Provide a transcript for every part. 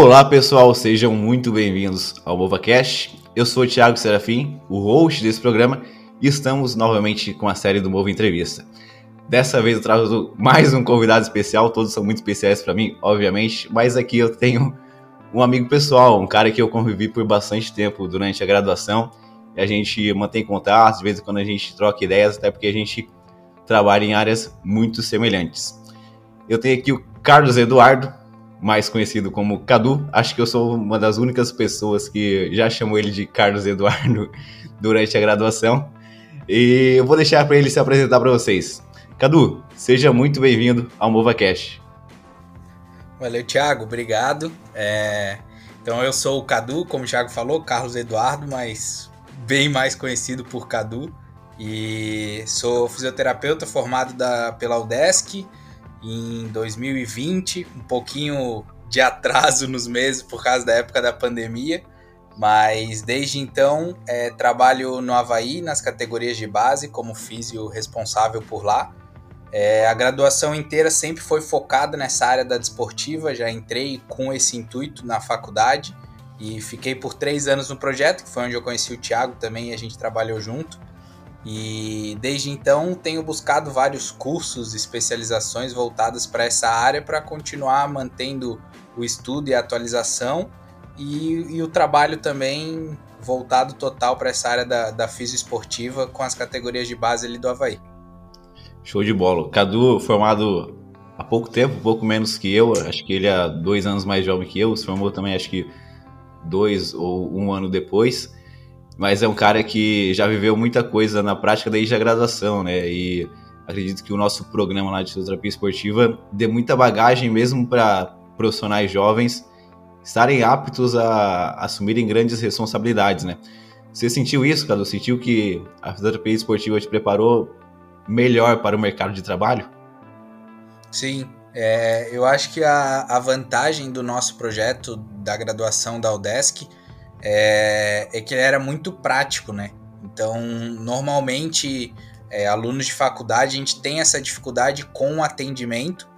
Olá pessoal, sejam muito bem-vindos ao MovaCast. Eu sou o Thiago Serafim, o host desse programa, e estamos novamente com a série do Mova Entrevista. Dessa vez eu trago mais um convidado especial, todos são muito especiais para mim, obviamente, mas aqui eu tenho um amigo pessoal, um cara que eu convivi por bastante tempo durante a graduação, e a gente mantém contato, de vez em quando a gente troca ideias, até porque a gente trabalha em áreas muito semelhantes. Eu tenho aqui o Carlos Eduardo, mais conhecido como Cadu. Acho que eu sou uma das únicas pessoas que já chamou ele de Carlos Eduardo durante a graduação. E eu vou deixar para ele se apresentar para vocês. Cadu, seja muito bem-vindo ao MovaCast. Valeu, Thiago, obrigado. É... Então eu sou o Cadu, como o Thiago falou, Carlos Eduardo, mas bem mais conhecido por Cadu. E sou fisioterapeuta formado da, pela UDESC, em 2020, um pouquinho de atraso nos meses por causa da época da pandemia, mas desde então é, trabalho no Havaí nas categorias de base como físio responsável por lá. É, a graduação inteira sempre foi focada nessa área da desportiva, já entrei com esse intuito na faculdade e fiquei por três anos no projeto, que foi onde eu conheci o Thiago também e a gente trabalhou junto. E desde então tenho buscado vários cursos, especializações voltadas para essa área para continuar mantendo o estudo e a atualização e, e o trabalho também voltado total para essa área da, da fisioesportiva com as categorias de base ali do Havaí. Show de bola. Cadu, formado há pouco tempo, pouco menos que eu, acho que ele é dois anos mais jovem que eu, se formou também acho que dois ou um ano depois mas é um cara que já viveu muita coisa na prática desde a graduação, né? E acredito que o nosso programa lá de fisioterapia esportiva dê muita bagagem mesmo para profissionais jovens estarem aptos a assumirem grandes responsabilidades, né? Você sentiu isso, Cadu? Sentiu que a fisioterapia esportiva te preparou melhor para o mercado de trabalho? Sim, é, eu acho que a, a vantagem do nosso projeto da graduação da UDESC é, é que ele era muito prático, né? Então, normalmente, é, alunos de faculdade, a gente tem essa dificuldade com o atendimento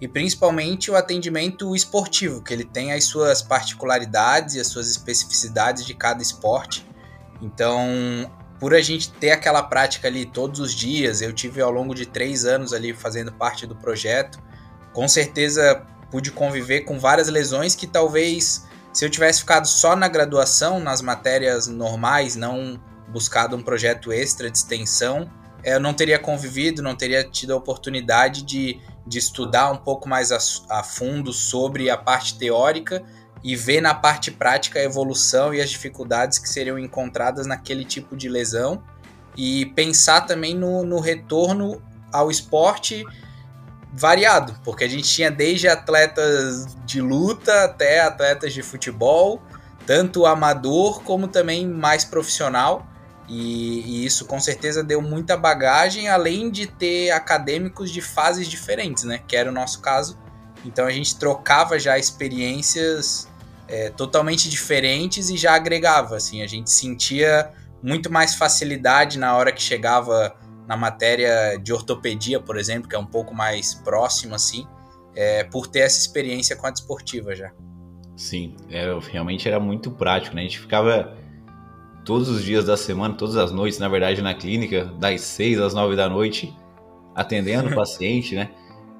e principalmente o atendimento esportivo, que ele tem as suas particularidades e as suas especificidades de cada esporte. Então, por a gente ter aquela prática ali todos os dias, eu tive ao longo de três anos ali fazendo parte do projeto, com certeza pude conviver com várias lesões que talvez se eu tivesse ficado só na graduação, nas matérias normais, não buscado um projeto extra de extensão, eu não teria convivido, não teria tido a oportunidade de, de estudar um pouco mais a, a fundo sobre a parte teórica e ver na parte prática a evolução e as dificuldades que seriam encontradas naquele tipo de lesão e pensar também no, no retorno ao esporte variado, porque a gente tinha desde atletas de luta até atletas de futebol, tanto amador como também mais profissional. E, e, isso com certeza deu muita bagagem, além de ter acadêmicos de fases diferentes, né? Que era o nosso caso. Então a gente trocava já experiências é, totalmente diferentes e já agregava. Assim, a gente sentia muito mais facilidade na hora que chegava na matéria de ortopedia, por exemplo, que é um pouco mais próximo assim, é, por ter essa experiência com a desportiva já. Sim, é, realmente era muito prático, né? A gente ficava todos os dias da semana, todas as noites, na verdade, na clínica, das 6 às 9 da noite, atendendo o paciente, né?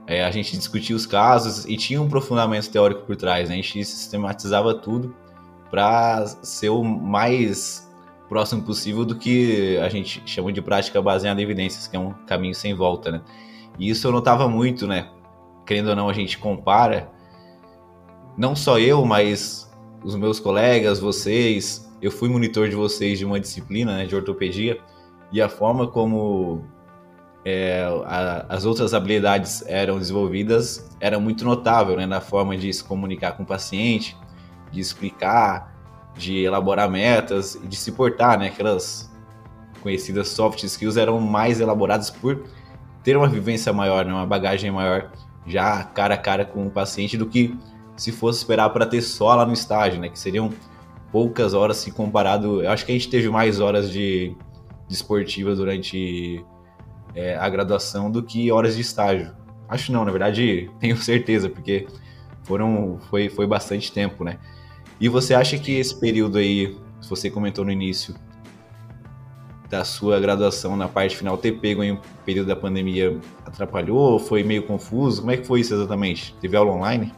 É, a gente discutia os casos e tinha um aprofundamento teórico por trás, né? A gente sistematizava tudo para ser o mais próximo possível do que a gente chama de prática baseada em evidências, que é um caminho sem volta, né? E isso eu notava muito, né? Querendo ou não, a gente compara, não só eu, mas os meus colegas, vocês, eu fui monitor de vocês de uma disciplina, né, de ortopedia, e a forma como é, a, as outras habilidades eram desenvolvidas era muito notável, né? Na forma de se comunicar com o paciente, de explicar, de elaborar metas e de se portar, né? Aquelas conhecidas soft skills eram mais elaboradas por ter uma vivência maior, né? uma bagagem maior, já cara a cara com o paciente, do que se fosse esperar para ter só lá no estágio, né? Que seriam poucas horas se comparado. Eu acho que a gente teve mais horas de, de esportiva durante é, a graduação do que horas de estágio. Acho não, na verdade, tenho certeza, porque foram, foi, foi bastante tempo, né? E você acha que esse período aí, se você comentou no início, da sua graduação na parte final ter pego em um período da pandemia atrapalhou? Foi meio confuso? Como é que foi isso exatamente? Teve aula online?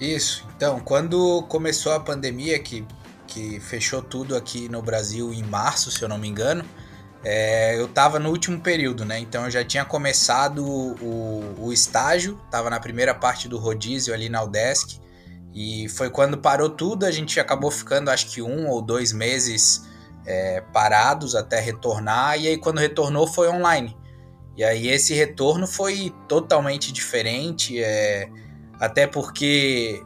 Isso. Então, quando começou a pandemia, que, que fechou tudo aqui no Brasil em março, se eu não me engano, é, eu estava no último período, né? Então eu já tinha começado o, o estágio, estava na primeira parte do rodízio ali na UDESC, e foi quando parou tudo, a gente acabou ficando acho que um ou dois meses é, parados até retornar, e aí quando retornou foi online. E aí esse retorno foi totalmente diferente, é, até porque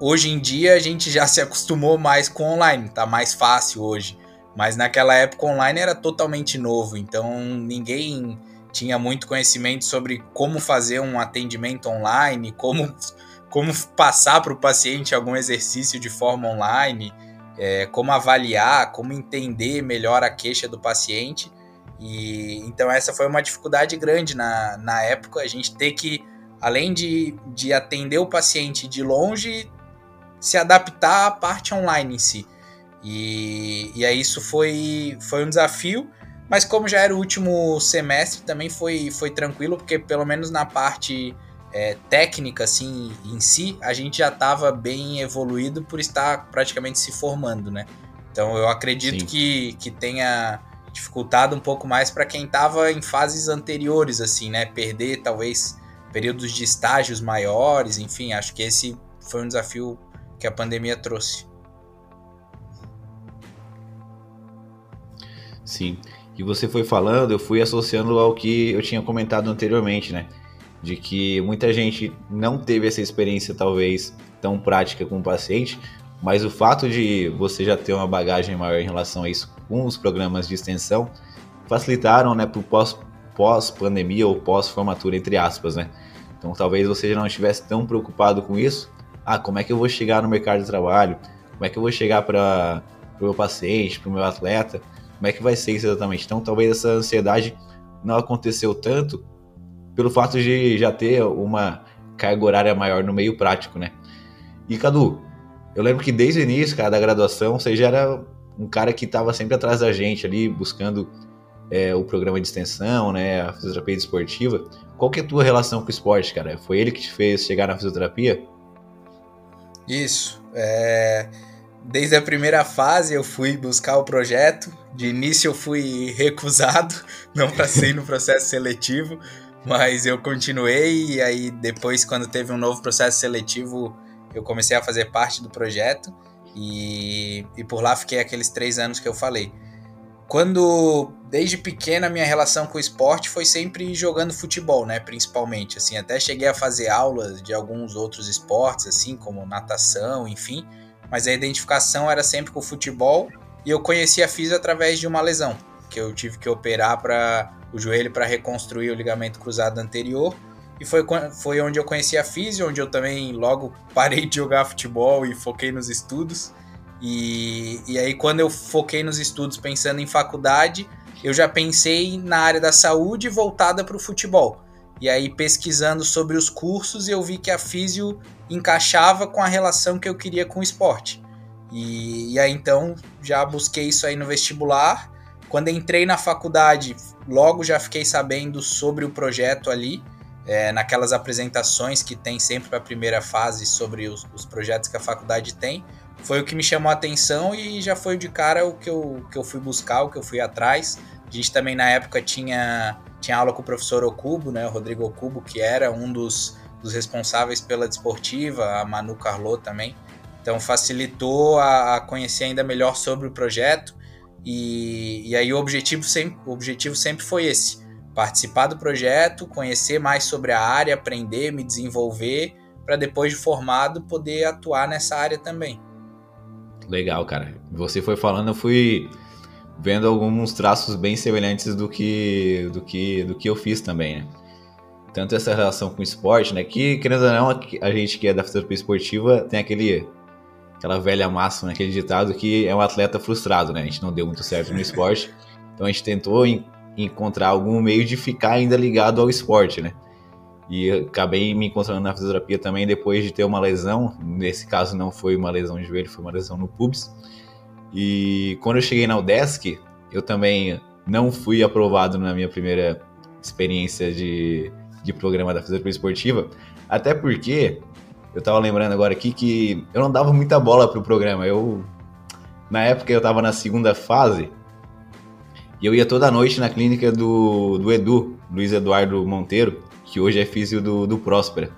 hoje em dia a gente já se acostumou mais com online, tá mais fácil hoje. Mas naquela época online era totalmente novo, então ninguém tinha muito conhecimento sobre como fazer um atendimento online, como, como passar para o paciente algum exercício de forma online é, como avaliar, como entender melhor a queixa do paciente. E então essa foi uma dificuldade grande na, na época, a gente ter que, além de, de atender o paciente de longe, se adaptar à parte online em si. E, e aí isso foi, foi um desafio, mas como já era o último semestre, também foi, foi tranquilo, porque pelo menos na parte é, técnica assim em si, a gente já estava bem evoluído por estar praticamente se formando, né? Então eu acredito que, que tenha dificultado um pouco mais para quem estava em fases anteriores, assim, né? Perder talvez períodos de estágios maiores, enfim, acho que esse foi um desafio que a pandemia trouxe. Sim. E você foi falando, eu fui associando ao que eu tinha comentado anteriormente, né? De que muita gente não teve essa experiência talvez tão prática com o paciente, mas o fato de você já ter uma bagagem maior em relação a isso com os programas de extensão facilitaram, né, para o pós, pós pandemia ou pós formatura entre aspas, né? Então talvez você já não estivesse tão preocupado com isso. Ah, como é que eu vou chegar no mercado de trabalho? Como é que eu vou chegar para o meu paciente, para o meu atleta? Como é que vai ser isso exatamente? Então talvez essa ansiedade não aconteceu tanto pelo fato de já ter uma carga horária maior no meio prático, né? E Cadu, eu lembro que desde o início, cara, da graduação, você já era um cara que estava sempre atrás da gente ali, buscando é, o programa de extensão, né, a fisioterapia esportiva. Qual que é a tua relação com o esporte, cara? Foi ele que te fez chegar na fisioterapia? Isso. É... Desde a primeira fase eu fui buscar o projeto. De início eu fui recusado, não passei no processo seletivo, mas eu continuei e aí depois, quando teve um novo processo seletivo, eu comecei a fazer parte do projeto e, e por lá fiquei aqueles três anos que eu falei. Quando, desde pequena, minha relação com o esporte foi sempre jogando futebol, né, principalmente, assim, até cheguei a fazer aulas de alguns outros esportes, assim, como natação, enfim, mas a identificação era sempre com o futebol e eu conheci a física através de uma lesão, que eu tive que operar para o joelho para reconstruir o ligamento cruzado anterior. E foi, foi onde eu conheci a físio, onde eu também logo parei de jogar futebol e foquei nos estudos. E, e aí, quando eu foquei nos estudos pensando em faculdade, eu já pensei na área da saúde voltada para o futebol. E aí, pesquisando sobre os cursos, eu vi que a físio encaixava com a relação que eu queria com o esporte. E, e aí, então, já busquei isso aí no vestibular quando entrei na faculdade, logo já fiquei sabendo sobre o projeto ali, é, naquelas apresentações que tem sempre para a primeira fase sobre os, os, projetos que a faculdade tem. Foi o que me chamou a atenção e já foi de cara o que eu, que eu fui buscar, o que eu fui atrás. A gente também na época tinha, tinha aula com o professor Okubo, né, o Rodrigo Okubo, que era um dos, dos responsáveis pela desportiva, a Manu Carlot também. Então facilitou a, a conhecer ainda melhor sobre o projeto e, e aí o objetivo, sempre, o objetivo sempre foi esse: participar do projeto, conhecer mais sobre a área, aprender, me desenvolver, para depois de formado poder atuar nessa área também. Legal, cara. Você foi falando, eu fui vendo alguns traços bem semelhantes do que do que do que eu fiz também, né? Tanto essa relação com o esporte, né? Que, querendo ou não, a gente que é da fisioterapia esportiva tem aquele aquela velha máxima, aquele ditado que é um atleta frustrado, né? A gente não deu muito certo no esporte, então a gente tentou encontrar algum meio de ficar ainda ligado ao esporte, né? E acabei me encontrando na fisioterapia também depois de ter uma lesão. Nesse caso não foi uma lesão de joelho, foi uma lesão no pubis. E quando eu cheguei na UDESC, eu também não fui aprovado na minha primeira experiência de, de programa da fisioterapia esportiva. Até porque eu tava lembrando agora aqui que eu não dava muita bola pro programa. Eu na época eu tava na segunda fase e eu ia toda noite na clínica do, do Edu, Luiz Eduardo Monteiro, que hoje é físico do, do Próspera.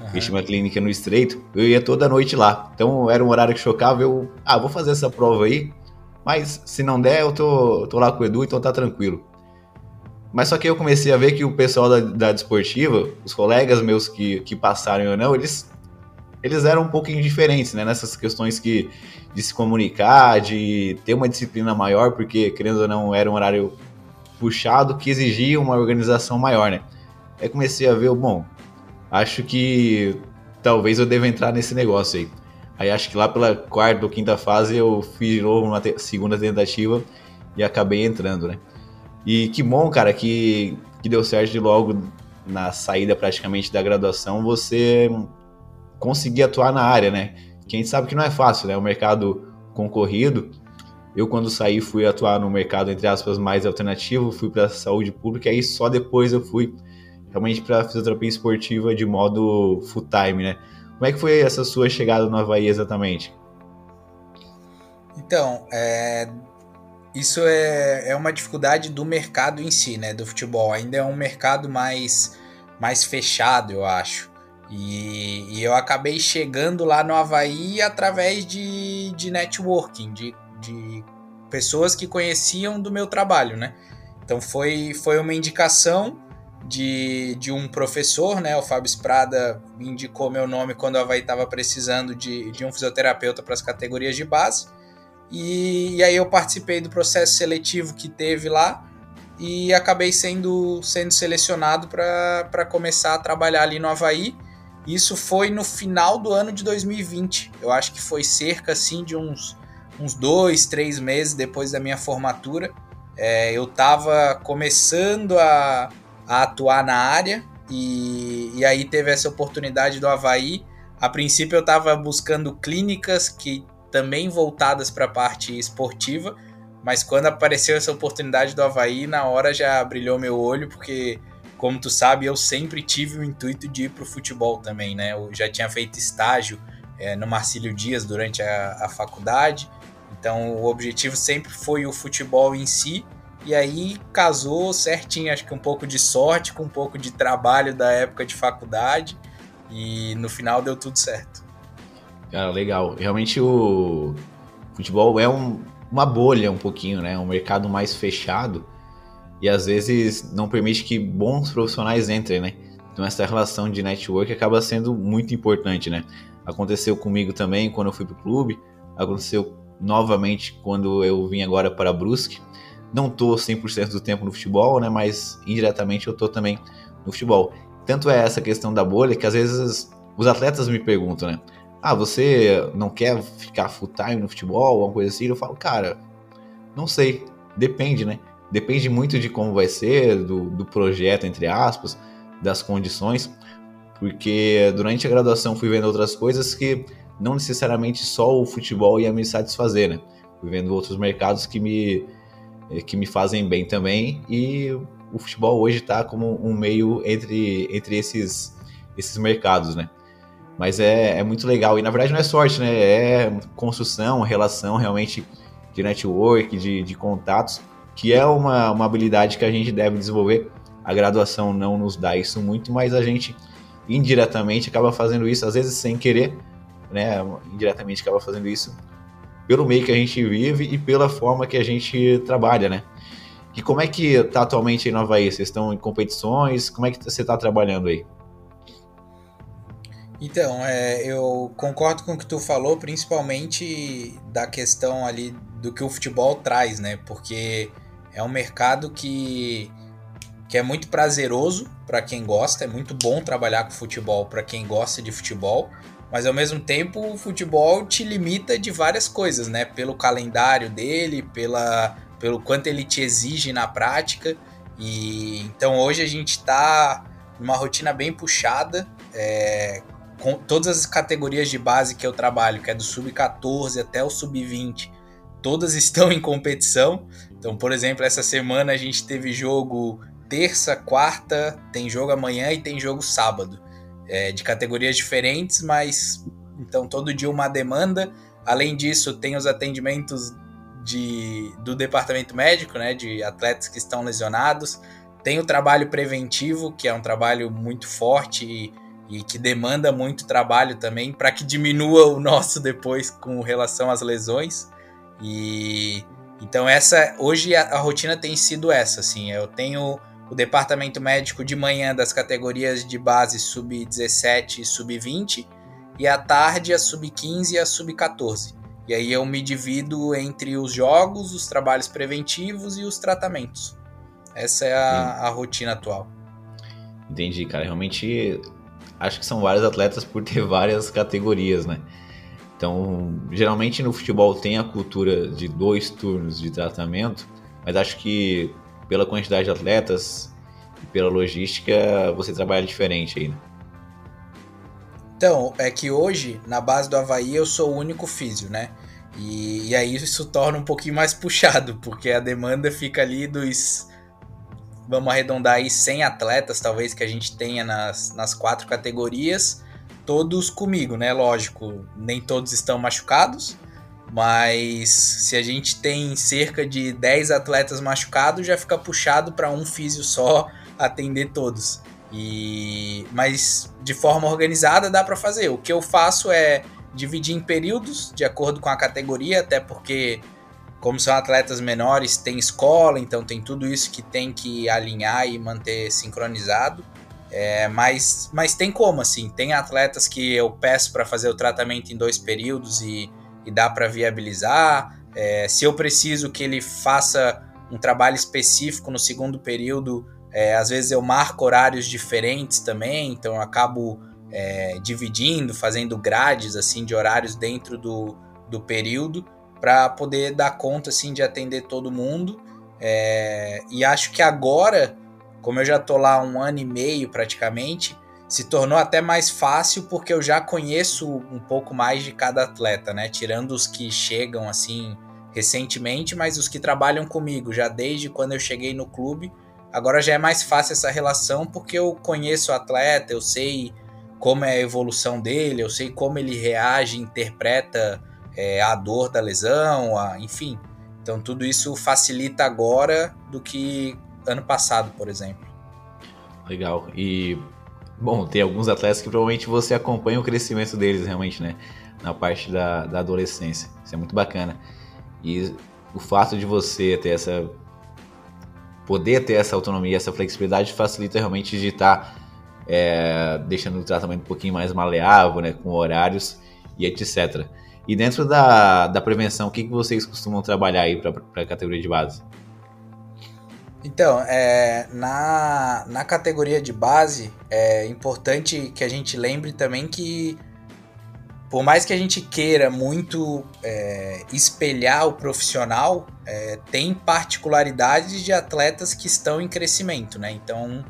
Uhum. Ele uma clínica no Estreito. Eu ia toda noite lá. Então era um horário que chocava. Eu, ah, vou fazer essa prova aí. Mas se não der, eu tô, tô lá com o Edu, então tá tranquilo. Mas só que eu comecei a ver que o pessoal da, da desportiva, os colegas meus que, que passaram ou não, eles, eles eram um pouquinho diferentes, né? Nessas questões que, de se comunicar, de ter uma disciplina maior, porque, querendo ou não, era um horário puxado que exigia uma organização maior, né? Aí comecei a ver, bom, acho que talvez eu deva entrar nesse negócio aí. Aí acho que lá pela quarta ou quinta fase eu fiz de novo uma te segunda tentativa e acabei entrando, né? E que bom, cara, que, que deu certo de logo na saída praticamente da graduação você conseguir atuar na área, né? Que a gente sabe que não é fácil, né? O mercado concorrido. Eu, quando saí, fui atuar no mercado, entre aspas, mais alternativo, fui para saúde pública, e aí só depois eu fui realmente para fisioterapia esportiva de modo full time, né? Como é que foi essa sua chegada no Havaí exatamente? Então, é, isso é, é uma dificuldade do mercado em si, né? Do futebol. Ainda é um mercado mais, mais fechado, eu acho. E, e eu acabei chegando lá no Havaí através de, de networking, de, de pessoas que conheciam do meu trabalho, né? Então foi, foi uma indicação de, de um professor, né? O Fábio Sprada indicou meu nome quando o Havaí estava precisando de, de um fisioterapeuta para as categorias de base. E, e, aí eu participei do processo seletivo que teve lá e acabei sendo, sendo selecionado para começar a trabalhar ali no Havaí. Isso foi no final do ano de 2020. Eu acho que foi cerca assim de uns, uns dois, três meses depois da minha formatura. É, eu estava começando a, a, atuar na área e, e aí teve essa oportunidade do Havaí. A princípio eu estava buscando clínicas que também voltadas para a parte esportiva, mas quando apareceu essa oportunidade do Havaí, na hora já brilhou meu olho, porque, como tu sabe, eu sempre tive o intuito de ir para o futebol também, né? Eu já tinha feito estágio é, no Marcílio Dias durante a, a faculdade, então o objetivo sempre foi o futebol em si, e aí casou certinho, acho que um pouco de sorte com um pouco de trabalho da época de faculdade, e no final deu tudo certo. Cara, legal. Realmente o futebol é um, uma bolha um pouquinho, né? Um mercado mais fechado e às vezes não permite que bons profissionais entrem, né? Então essa relação de network acaba sendo muito importante, né? Aconteceu comigo também quando eu fui pro clube, aconteceu novamente quando eu vim agora para Brusque. Não tô 100% do tempo no futebol, né? Mas indiretamente eu tô também no futebol. Tanto é essa questão da bolha que às vezes os atletas me perguntam, né? ah, você não quer ficar full time no futebol, alguma coisa assim? Eu falo, cara, não sei, depende, né? Depende muito de como vai ser, do, do projeto, entre aspas, das condições, porque durante a graduação fui vendo outras coisas que não necessariamente só o futebol ia me satisfazer, né? Fui vendo outros mercados que me, eh, que me fazem bem também e o futebol hoje está como um meio entre, entre esses, esses mercados, né? Mas é, é muito legal. E na verdade não é sorte, né? É construção, relação realmente de network, de, de contatos, que é uma, uma habilidade que a gente deve desenvolver. A graduação não nos dá isso muito, mas a gente indiretamente acaba fazendo isso, às vezes sem querer, né? Indiretamente acaba fazendo isso pelo meio que a gente vive e pela forma que a gente trabalha, né? E como é que tá atualmente em Nova Havaí? Vocês estão em competições? Como é que você está trabalhando aí? Então, é, eu concordo com o que tu falou, principalmente da questão ali do que o futebol traz, né? Porque é um mercado que, que é muito prazeroso para quem gosta, é muito bom trabalhar com futebol para quem gosta de futebol, mas ao mesmo tempo o futebol te limita de várias coisas, né? Pelo calendário dele, pela, pelo quanto ele te exige na prática. E então hoje a gente está numa rotina bem puxada, é, com todas as categorias de base que eu trabalho, que é do sub-14 até o sub-20, todas estão em competição. Então, por exemplo, essa semana a gente teve jogo terça, quarta, tem jogo amanhã e tem jogo sábado. É, de categorias diferentes, mas então todo dia uma demanda. Além disso, tem os atendimentos de, do departamento médico, né, de atletas que estão lesionados. Tem o trabalho preventivo, que é um trabalho muito forte e, e que demanda muito trabalho também para que diminua o nosso depois com relação às lesões. E então essa hoje a, a rotina tem sido essa, assim. Eu tenho o departamento médico de manhã das categorias de base sub-17 e sub-20 e à tarde a sub-15 e a sub-14. E aí eu me divido entre os jogos, os trabalhos preventivos e os tratamentos. Essa é a, a rotina atual. Entendi, cara. Realmente acho que são vários atletas por ter várias categorias, né? Então, geralmente no futebol tem a cultura de dois turnos de tratamento, mas acho que pela quantidade de atletas e pela logística você trabalha diferente aí, né? Então, é que hoje, na base do Havaí, eu sou o único físio, né? E, e aí isso torna um pouquinho mais puxado, porque a demanda fica ali dos. Vamos arredondar aí 100 atletas, talvez, que a gente tenha nas, nas quatro categorias, todos comigo, né? Lógico, nem todos estão machucados, mas se a gente tem cerca de 10 atletas machucados, já fica puxado para um físio só atender todos. E mas de forma organizada dá para fazer. O que eu faço é dividir em períodos de acordo com a categoria, até porque como são atletas menores, tem escola, então tem tudo isso que tem que alinhar e manter sincronizado. É, mas, mas tem como, assim, tem atletas que eu peço para fazer o tratamento em dois períodos e, e dá para viabilizar. É, se eu preciso que ele faça um trabalho específico no segundo período, é, às vezes eu marco horários diferentes também, então eu acabo é, dividindo, fazendo grades assim de horários dentro do, do período para poder dar conta assim de atender todo mundo. É, e acho que agora, como eu já tô lá um ano e meio praticamente, se tornou até mais fácil porque eu já conheço um pouco mais de cada atleta, né? Tirando os que chegam assim recentemente, mas os que trabalham comigo já desde quando eu cheguei no clube, Agora já é mais fácil essa relação porque eu conheço o atleta, eu sei como é a evolução dele, eu sei como ele reage, interpreta é, a dor da lesão, a, enfim. Então tudo isso facilita agora do que ano passado, por exemplo. Legal. E bom, tem alguns atletas que provavelmente você acompanha o crescimento deles realmente, né? Na parte da, da adolescência. Isso é muito bacana. E o fato de você ter essa poder ter essa autonomia, essa flexibilidade facilita realmente de estar é, deixando o tratamento um pouquinho mais maleável, né, com horários e etc. E dentro da, da prevenção, o que, que vocês costumam trabalhar aí para a categoria de base? Então, é, na, na categoria de base, é importante que a gente lembre também que por mais que a gente queira muito é, espelhar o profissional, é, tem particularidades de atletas que estão em crescimento, né? Então,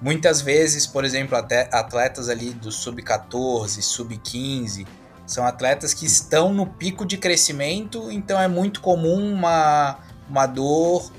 muitas vezes, por exemplo, até atletas ali do sub-14, sub-15, são atletas que estão no pico de crescimento, então é muito comum uma, uma dor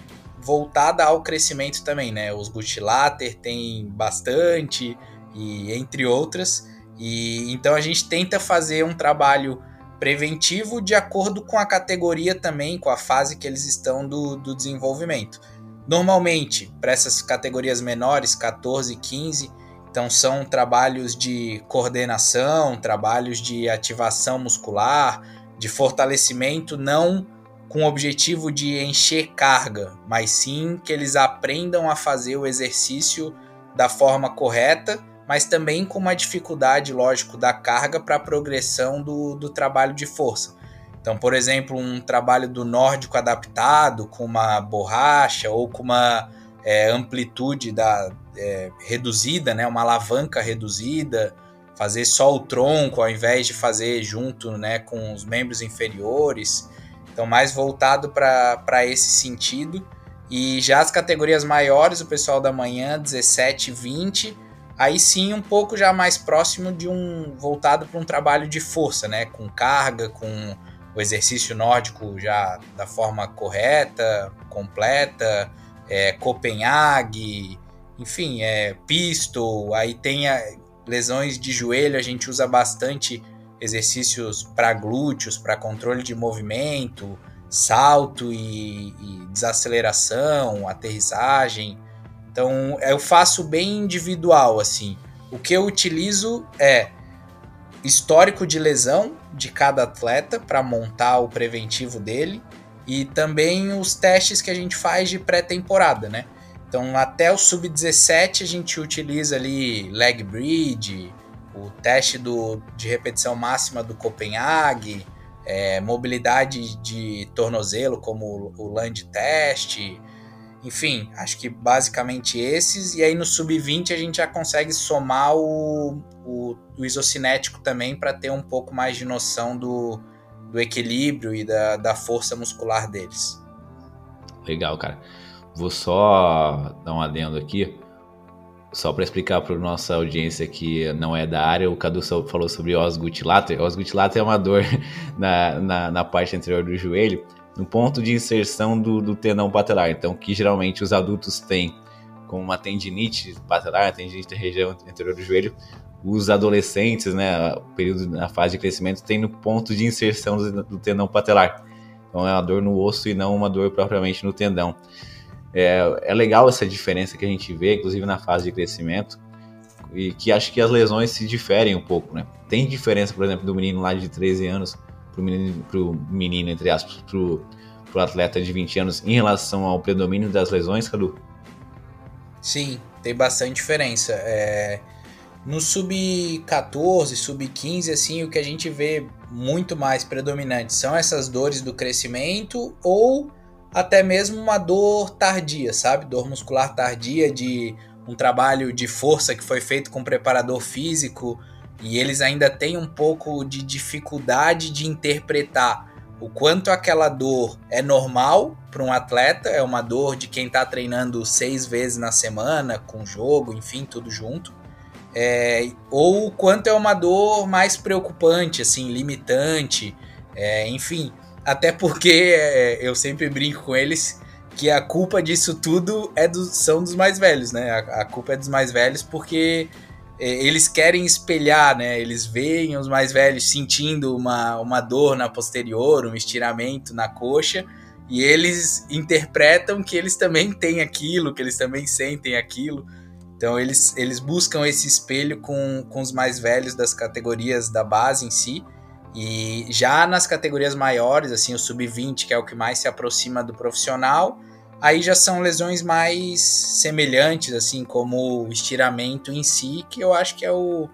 voltada ao crescimento também, né? Os Gutilater tem bastante, e entre outras. E então a gente tenta fazer um trabalho preventivo de acordo com a categoria também, com a fase que eles estão do, do desenvolvimento. Normalmente, para essas categorias menores, 14, 15, então são trabalhos de coordenação, trabalhos de ativação muscular, de fortalecimento, não com o objetivo de encher carga, mas sim que eles aprendam a fazer o exercício da forma correta mas também com uma dificuldade, lógico, da carga para a progressão do, do trabalho de força. Então, por exemplo, um trabalho do nórdico adaptado com uma borracha ou com uma é, amplitude da, é, reduzida, né, uma alavanca reduzida, fazer só o tronco ao invés de fazer junto né, com os membros inferiores. Então, mais voltado para esse sentido. E já as categorias maiores, o pessoal da manhã, 17 e 20, aí sim um pouco já mais próximo de um voltado para um trabalho de força, né, com carga, com o exercício nórdico já da forma correta, completa, é, Copenhague, enfim, é pistol, aí tem a, lesões de joelho, a gente usa bastante exercícios para glúteos, para controle de movimento, salto e, e, desaceleração, aterrissagem. Então eu faço bem individual assim. O que eu utilizo é histórico de lesão de cada atleta para montar o preventivo dele e também os testes que a gente faz de pré-temporada, né? Então até o sub-17 a gente utiliza ali leg bridge, o teste do, de repetição máxima do Copenhague, é, mobilidade de tornozelo, como o land test, enfim, acho que basicamente esses. E aí no sub-20 a gente já consegue somar o, o, o isocinético também para ter um pouco mais de noção do, do equilíbrio e da, da força muscular deles. Legal, cara. Vou só dar um adendo aqui. Só para explicar para nossa audiência que não é da área, o Cadu falou sobre osgut later. Osgut later é uma dor na, na, na, parte anterior do joelho, no ponto de inserção do, do tendão patelar. Então, que geralmente os adultos têm com uma tendinite patelar, tendinite da região anterior do joelho, os adolescentes, né, período na fase de crescimento, tem no ponto de inserção do, do tendão patelar. Então, é uma dor no osso e não uma dor propriamente no tendão. É, é legal essa diferença que a gente vê, inclusive na fase de crescimento, e que acho que as lesões se diferem um pouco, né? Tem diferença, por exemplo, do menino lá de 13 anos pro menino, pro menino entre aspas, pro, pro atleta de 20 anos em relação ao predomínio das lesões, Cadu? Sim, tem bastante diferença. É, no sub-14, sub-15, assim, o que a gente vê muito mais predominante são essas dores do crescimento ou até mesmo uma dor tardia, sabe? Dor muscular tardia de um trabalho de força que foi feito com preparador físico e eles ainda têm um pouco de dificuldade de interpretar o quanto aquela dor é normal para um atleta, é uma dor de quem está treinando seis vezes na semana, com jogo, enfim, tudo junto. É, ou o quanto é uma dor mais preocupante, assim, limitante, é, enfim. Até porque é, eu sempre brinco com eles que a culpa disso tudo é do, são dos mais velhos, né? A, a, culpa é dos mais velhos porque é, eles querem espelhar, né? Eles veem os mais velhos sentindo uma, uma dor na posterior, um estiramento na coxa, e eles interpretam que eles também têm aquilo, que eles também sentem aquilo. Então eles, eles buscam esse espelho com, com os mais velhos das categorias da base em si. E já nas categorias maiores, assim, o sub-20, que é o que mais se aproxima do profissional, aí já são lesões mais semelhantes, assim, como o estiramento em si, que eu acho que é o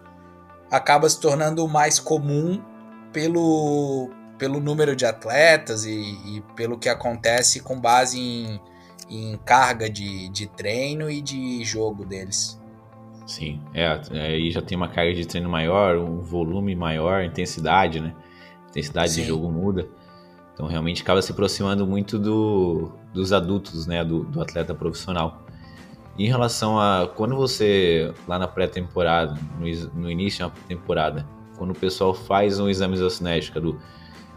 acaba se tornando o mais comum pelo, pelo número de atletas e, e pelo que acontece com base em, em carga de, de treino e de jogo deles. Sim, é, aí já tem uma carga de treino maior, um volume maior, intensidade, né? intensidade Sim. de jogo muda. Então realmente acaba se aproximando muito do, dos adultos, né? Do, do atleta profissional. em relação a quando você, lá na pré-temporada, no, no, início da temporada, quando o pessoal faz um exame isocinético do,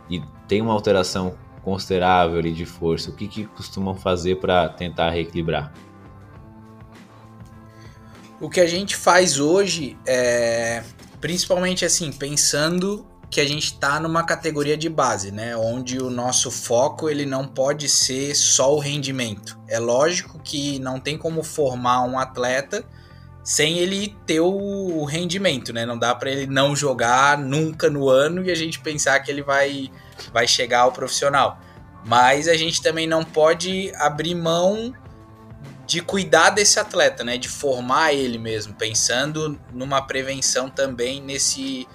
e tem uma alteração considerável ali de força, o que, que costumam fazer para tentar reequilibrar? O que a gente faz hoje é principalmente assim, pensando que a gente está numa categoria de base, né? Onde o nosso foco ele não pode ser só o rendimento. É lógico que não tem como formar um atleta sem ele ter o rendimento, né? Não dá para ele não jogar nunca no ano e a gente pensar que ele vai, vai chegar ao profissional. Mas a gente também não pode abrir mão de cuidar desse atleta, né? De formar ele mesmo, pensando numa prevenção também nesse,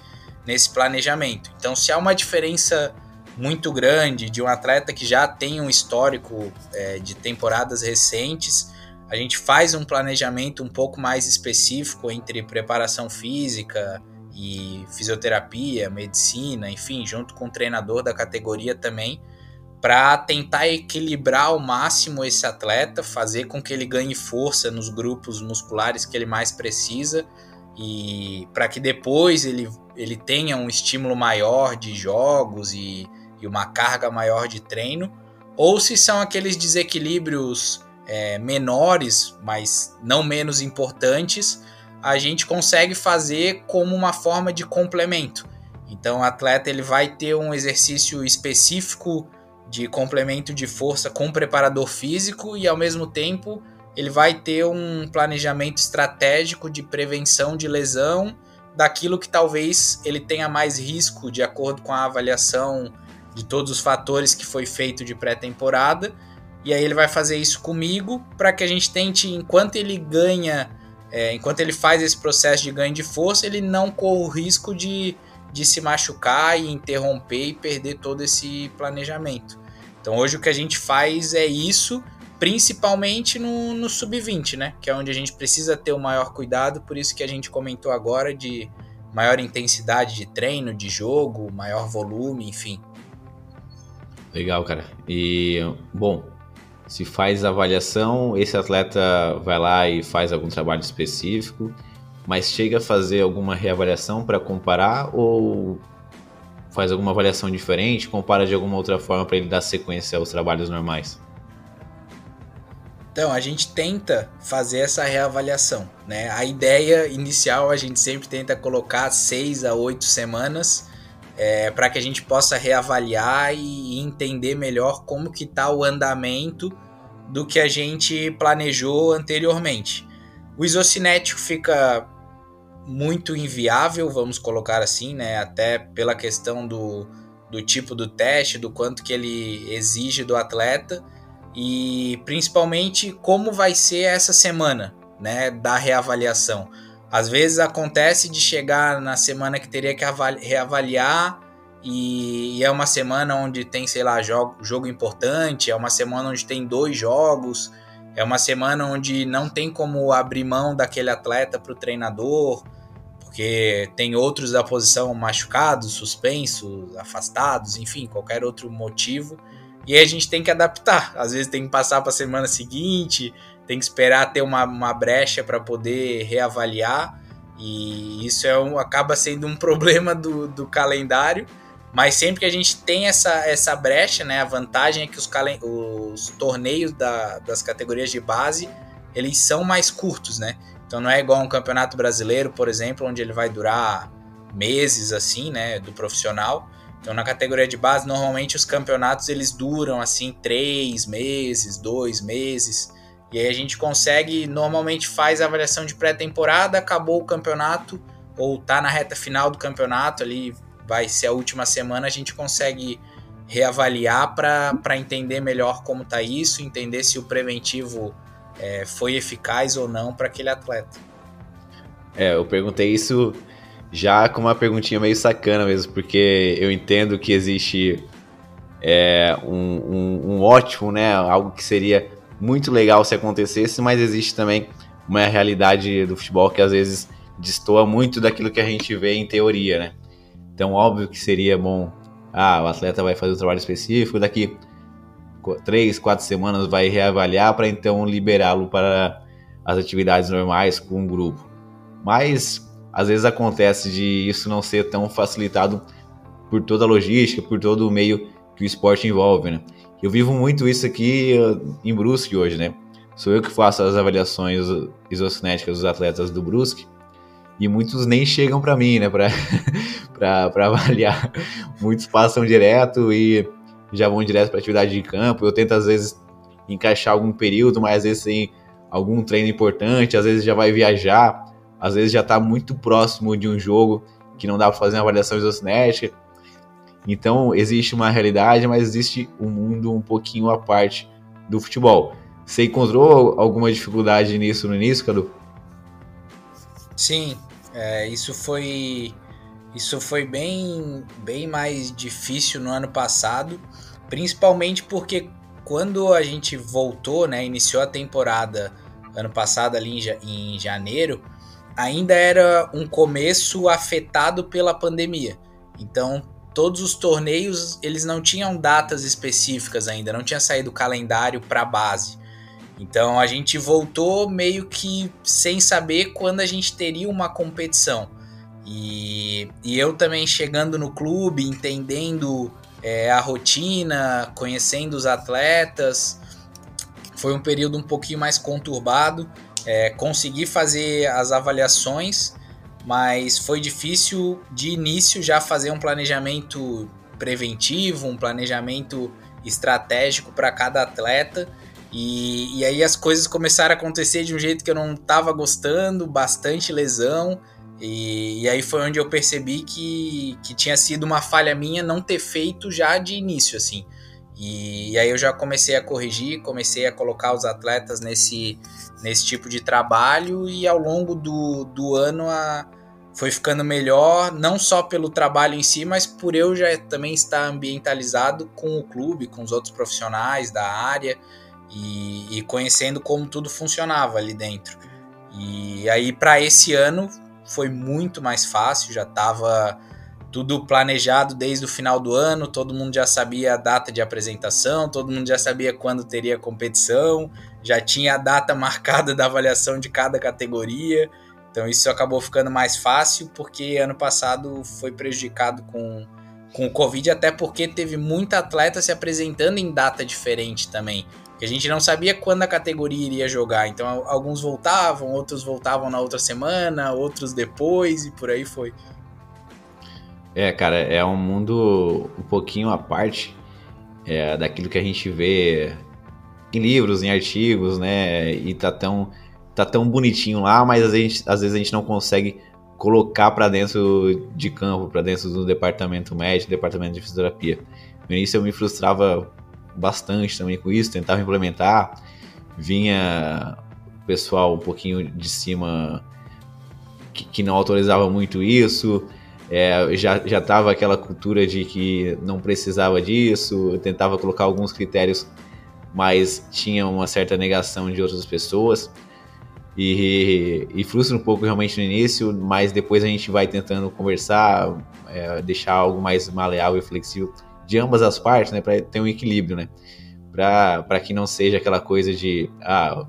nesse planejamento. Então, se há uma diferença muito grande de um atleta que já tem um histórico é, de temporadas recentes, a gente faz um planejamento um pouco mais específico entre preparação física e fisioterapia, medicina, enfim, junto com o treinador da categoria também, para tentar equilibrar ao máximo esse atleta, fazer com que ele ganhe força nos grupos musculares que ele mais precisa e para que depois ele, ele tenha um estímulo maior de jogos e, e uma carga maior de treino, ou se são aqueles desequilíbrios é, menores, mas não menos importantes, a gente consegue fazer como uma forma de complemento. Então o atleta ele vai ter um exercício específico de complemento de força com preparador físico e ao mesmo tempo ele vai ter um planejamento estratégico de prevenção de lesão daquilo que talvez ele tenha mais risco de acordo com a avaliação de todos os fatores que foi feito de pré-temporada. E aí ele vai fazer isso comigo para que a gente tente, enquanto ele ganha, é, enquanto ele faz esse processo de ganho de força, ele não corra o risco de de se machucar e interromper e perder todo esse planejamento. Então hoje o que a gente faz é isso, principalmente no, no sub-20, né? Que é onde a gente precisa ter o maior cuidado, por isso que a gente comentou agora de maior intensidade de treino, de jogo, maior volume, enfim. Legal, cara. E, bom, se faz avaliação, esse atleta vai lá e faz algum trabalho específico mas chega a fazer alguma reavaliação para comparar ou faz alguma avaliação diferente, compara de alguma outra forma para ele dar sequência aos trabalhos normais? Então, a gente tenta fazer essa reavaliação. Né? A ideia inicial a gente sempre tenta colocar seis a oito semanas é, para que a gente possa reavaliar e entender melhor como que está o andamento do que a gente planejou anteriormente. O isocinético fica muito inviável, vamos colocar assim, né? Até pela questão do, do tipo do teste, do quanto que ele exige do atleta e principalmente como vai ser essa semana, né? Da reavaliação. Às vezes acontece de chegar na semana que teria que reavaliar e, é uma semana onde tem, sei lá, jogo, jogo importante, é uma semana onde tem dois jogos, é uma semana onde não tem como abrir mão daquele atleta para o treinador porque tem outros da posição machucados, suspensos, afastados, enfim, qualquer outro motivo. E aí a gente tem que adaptar. Às vezes tem que passar para a semana seguinte, tem que esperar ter uma, uma brecha para poder reavaliar. E isso é um, acaba sendo um problema do, do calendário. Mas sempre que a gente tem essa, essa brecha, né, a vantagem é que os, os torneios da, das categorias de base eles são mais curtos, né? Então não é igual um campeonato brasileiro, por exemplo, onde ele vai durar meses assim, né, do profissional. Então na categoria de base, normalmente os campeonatos eles duram assim três meses, dois meses. E aí a gente consegue, normalmente faz a avaliação de pré-temporada, acabou o campeonato, ou tá na reta final do campeonato, ali vai ser a última semana, a gente consegue reavaliar para entender melhor como tá isso, entender se o preventivo é, foi eficaz ou não para aquele atleta. É, eu perguntei isso já com uma perguntinha meio sacana mesmo, porque eu entendo que existe é, um, um, um, ótimo, né, algo que seria muito legal se acontecesse, mas existe também uma realidade do futebol que às vezes destoa muito daquilo que a gente vê em teoria, né? Então, óbvio que seria bom, ah, o atleta vai fazer um trabalho específico, daqui três, quatro semanas vai reavaliar para então liberá-lo para as atividades normais com o grupo. Mas às vezes acontece de isso não ser tão facilitado por toda a logística, por todo o meio que o esporte envolve, né? Eu vivo muito isso aqui uh, em Brusque hoje, né? Sou eu que faço as avaliações isocinéticas dos atletas do Brusque e muitos nem chegam para mim, né, para avaliar. Muitos passam direto e já vão direto para atividade de campo. Eu tento às vezes encaixar algum período, mas às vezes tem algum treino importante, às vezes já vai viajar, às vezes já está muito próximo de um jogo que não dá para fazer uma avaliação isocinética. Então existe uma realidade, mas existe um mundo um pouquinho à parte do futebol. Você encontrou alguma dificuldade nisso no início, Cadu? Sim, é, isso foi isso foi bem, bem mais difícil no ano passado, principalmente porque quando a gente voltou, né, iniciou a temporada ano passado ali em, em janeiro, ainda era um começo afetado pela pandemia. Então todos os torneios eles não tinham datas específicas ainda, não tinha saído o calendário para base. Então a gente voltou meio que sem saber quando a gente teria uma competição. E, e eu também chegando no clube, entendendo é, a rotina, conhecendo os atletas, foi um período um pouquinho mais conturbado. É, consegui fazer as avaliações, mas foi difícil de início já fazer um planejamento preventivo, um planejamento estratégico para cada atleta. E, e aí as coisas começaram a acontecer de um jeito que eu não estava gostando, bastante lesão. E, e, aí foi onde eu percebi que, que tinha sido uma falha minha não ter feito já de início, assim. E, e aí eu já comecei a corrigir, comecei a colocar os atletas nesse, nesse tipo de trabalho e ao longo do, do ano a, foi ficando melhor, não só pelo trabalho em si, mas por eu já também estar ambientalizado com o clube, com os outros profissionais da área e, e conhecendo como tudo funcionava ali dentro. E aí, para esse ano, foi muito mais fácil, já estava tudo planejado desde o final do ano, todo mundo já sabia a data de apresentação, todo mundo já sabia quando teria competição, já tinha a data marcada da avaliação de cada categoria. Então isso acabou ficando mais fácil porque ano passado foi prejudicado com, com o Covid, até porque teve muita atleta se apresentando em data diferente também que a gente não sabia quando a categoria iria jogar. Então alguns voltavam, outros voltavam na outra semana, outros depois e por aí foi. É, cara, é um mundo um pouquinho à parte é, daquilo que a gente vê em livros, em artigos, né? E tá tão, tá tão bonitinho lá, mas às vezes, às vezes a gente não consegue colocar para dentro de campo, para dentro do departamento médico, departamento de fisioterapia. No início eu me frustrava bastante também com isso, tentava implementar. Vinha o pessoal um pouquinho de cima que, que não autorizava muito isso. É, já já estava aquela cultura de que não precisava disso, tentava colocar alguns critérios, mas tinha uma certa negação de outras pessoas. E, e, frustra um pouco realmente no início, mas depois a gente vai tentando conversar, é, deixar algo mais maleável e flexível de ambas as partes, né, para ter um equilíbrio, né? Para que não seja aquela coisa de ah,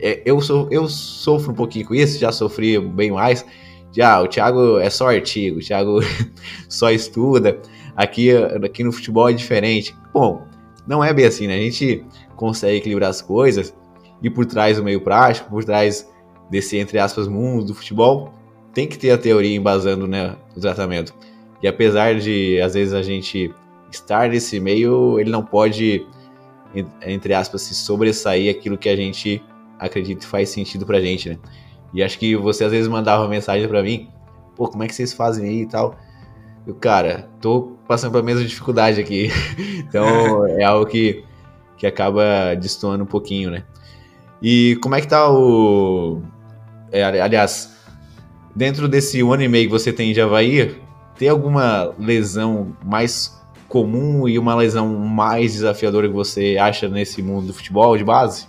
é, eu sou eu sofro um pouquinho com isso, já sofri bem mais. Já, ah, o Thiago é só artigo, o Thiago só estuda. Aqui, aqui no futebol é diferente. Bom, não é bem assim, né? A gente consegue equilibrar as coisas e por trás do meio prático, por trás desse, entre aspas, mundo do futebol, tem que ter a teoria embasando né, o tratamento. E apesar de, às vezes, a gente estar nesse meio, ele não pode, entre aspas, se sobressair aquilo que a gente acredita que faz sentido pra gente, né? E acho que você às vezes mandava mensagem para mim, pô, como é que vocês fazem aí e tal? Eu, cara, tô passando pela mesma dificuldade aqui. então é algo que, que acaba destoando um pouquinho, né? E como é que tá o. É, aliás, dentro desse ano e meio que você tem de Havaí, tem alguma lesão mais comum e uma lesão mais desafiadora que você acha nesse mundo do futebol de base?